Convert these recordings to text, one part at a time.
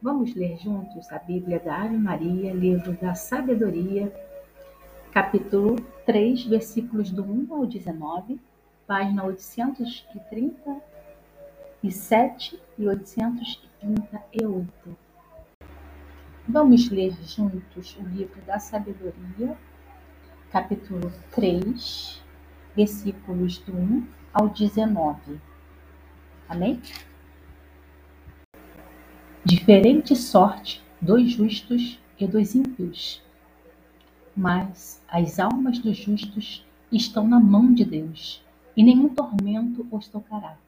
Vamos ler juntos a Bíblia da Ave Maria, livro da Sabedoria, capítulo 3, versículos do 1 ao 19, página 837 e 838. Vamos ler juntos o livro da Sabedoria, capítulo 3, versículos do 1 ao 19. Amém? Diferente sorte dos justos e dos ímpios. Mas as almas dos justos estão na mão de Deus, e nenhum tormento os tocará.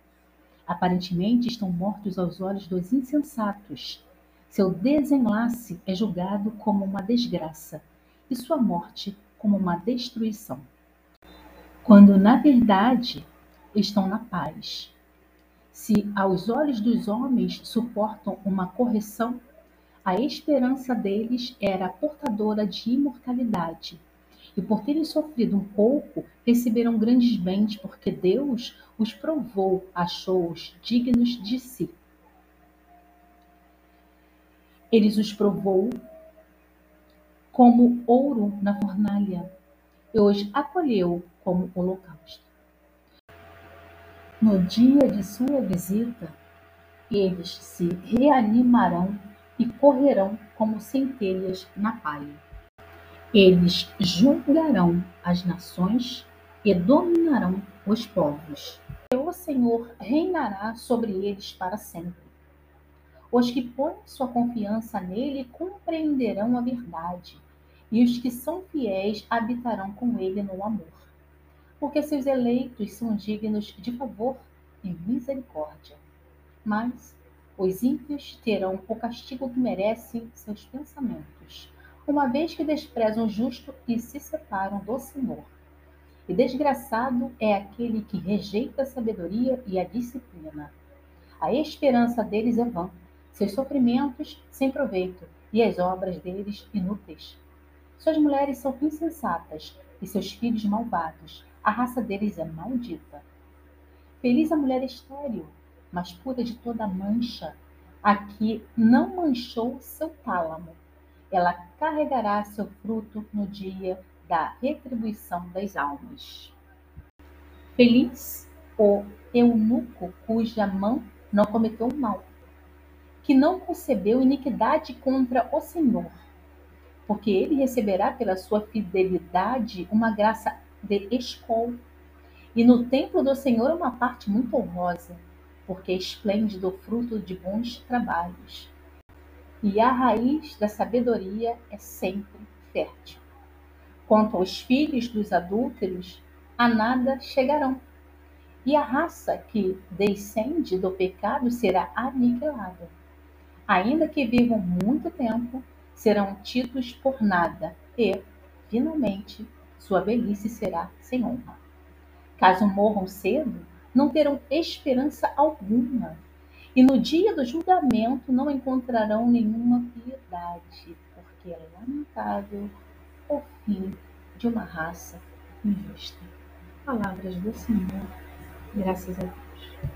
Aparentemente estão mortos aos olhos dos insensatos. Seu desenlace é julgado como uma desgraça, e sua morte como uma destruição. Quando na verdade estão na paz se aos olhos dos homens suportam uma correção, a esperança deles era portadora de imortalidade. E por terem sofrido um pouco, receberam grandes bens, porque Deus os provou, achou-os dignos de si. Eles os provou como ouro na fornalha, e os acolheu como holocausto. No dia de sua visita, eles se reanimarão e correrão como centelhas na palha. Eles julgarão as nações e dominarão os povos. E o Senhor reinará sobre eles para sempre. Os que põem sua confiança nele compreenderão a verdade, e os que são fiéis habitarão com ele no amor porque seus eleitos são dignos de favor e misericórdia. Mas os ímpios terão o castigo que merecem seus pensamentos, uma vez que desprezam o justo e se separam do Senhor. E desgraçado é aquele que rejeita a sabedoria e a disciplina. A esperança deles é vã, seus sofrimentos sem proveito, e as obras deles inúteis. Suas mulheres são insensatas e seus filhos malvados a raça deles é maldita. Feliz a mulher estéril, mas pura de toda mancha, a que não manchou seu tálamo. Ela carregará seu fruto no dia da retribuição das almas. Feliz o eunuco cuja mão não cometeu mal, que não concebeu iniquidade contra o Senhor, porque ele receberá pela sua fidelidade uma graça de Escol. E no templo do Senhor uma parte muito honrosa, porque esplêndido o fruto de bons trabalhos. E a raiz da sabedoria é sempre fértil. Quanto aos filhos dos adúlteros, a nada chegarão. E a raça que descende do pecado será aniquilada. Ainda que vivam muito tempo, serão tidos por nada e, finalmente, sua velhice será sem honra. Caso morram cedo, não terão esperança alguma, e no dia do julgamento não encontrarão nenhuma piedade, porque é lamentável o fim de uma raça injusta. Palavras do Senhor, graças a Deus.